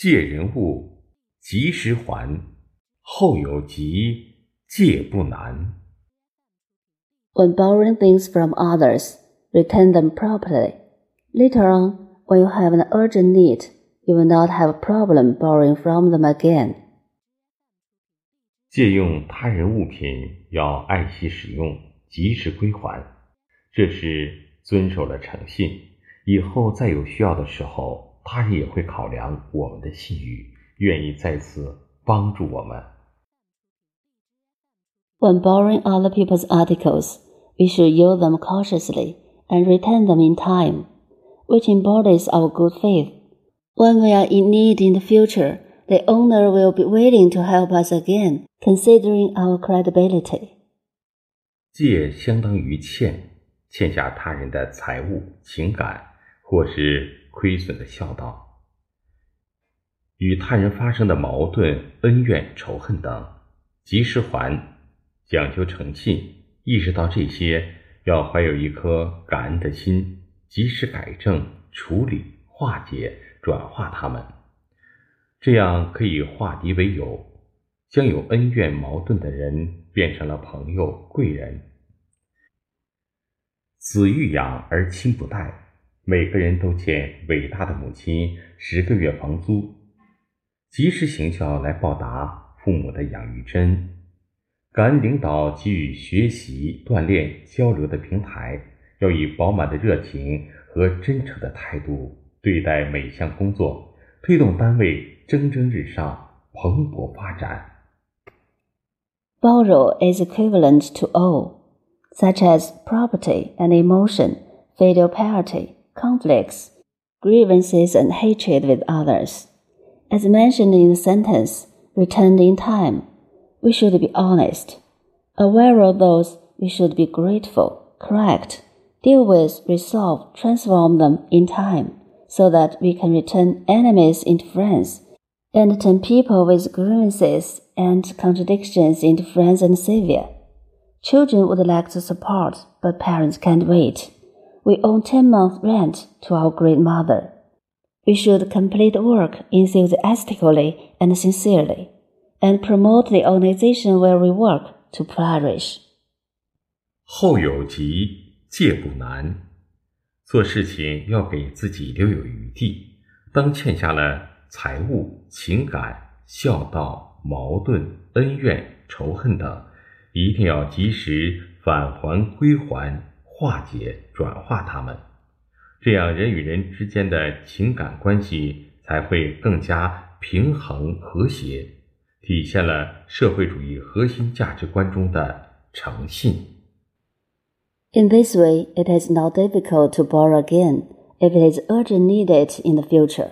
借人物，及时还，后有急，借不难。When borrowing things from others, return them properly. Later on, when you have an urgent need, you will not have a problem borrowing from them again. 借用他人物品要爱惜使用，及时归还，这是遵守了诚信。以后再有需要的时候。他人也会考量我们的信誉，愿意再次帮助我们。When borrowing other people's articles, we should use them cautiously and return them in time, which embodies our good faith. When we are in need in the future, the owner will be willing to help us again, considering our credibility. 借相当于欠，欠下他人的财物、情感，或是 亏损的孝道，与他人发生的矛盾、恩怨、仇恨等，及时还，讲究诚信，意识到这些，要怀有一颗感恩的心，及时改正、处理、化解、转化他们，这样可以化敌为友，将有恩怨矛盾的人变成了朋友、贵人。子欲养而亲不待。每个人都欠伟大的母亲十个月房租，及时行孝来报答父母的养育之恩。感恩领导给予学习、锻炼、交流的平台，要以饱满的热情和真诚的态度对待每项工作，推动单位蒸蒸日上、蓬勃发展。Borrow is equivalent to owe, such as property and emotion, filial piety. Conflicts, grievances, and hatred with others. As mentioned in the sentence, returned in time, we should be honest. Aware of those, we should be grateful, correct, deal with, resolve, transform them in time, so that we can return enemies into friends, and turn people with grievances and contradictions into friends and savior. Children would like to support, but parents can't wait we owe 10 months' rent to our great mother. We should complete work enthusiastically and sincerely, and promote the organization where we work to flourish. 后有急，借不难。做事情要给自己留有余地。当欠下了财物、情感、孝道、矛盾、恩怨、仇恨等，一定要及时返还归还。 化解、转化它们，这样人与人之间的情感关系才会更加平衡和谐，体现了社会主义核心价值观中的诚信。In this way, it is not difficult to borrow again if it is urgent needed in the future.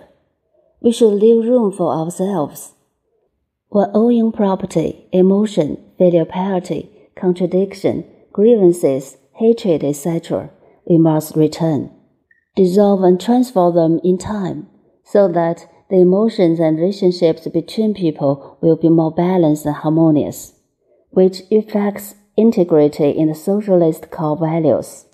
We should leave room for ourselves. When owing property, emotion, filial piety, contradiction, grievances, hatred, etc., we must return, dissolve and transfer them in time, so that the emotions and relationships between people will be more balanced and harmonious, which reflects integrity in the socialist core values.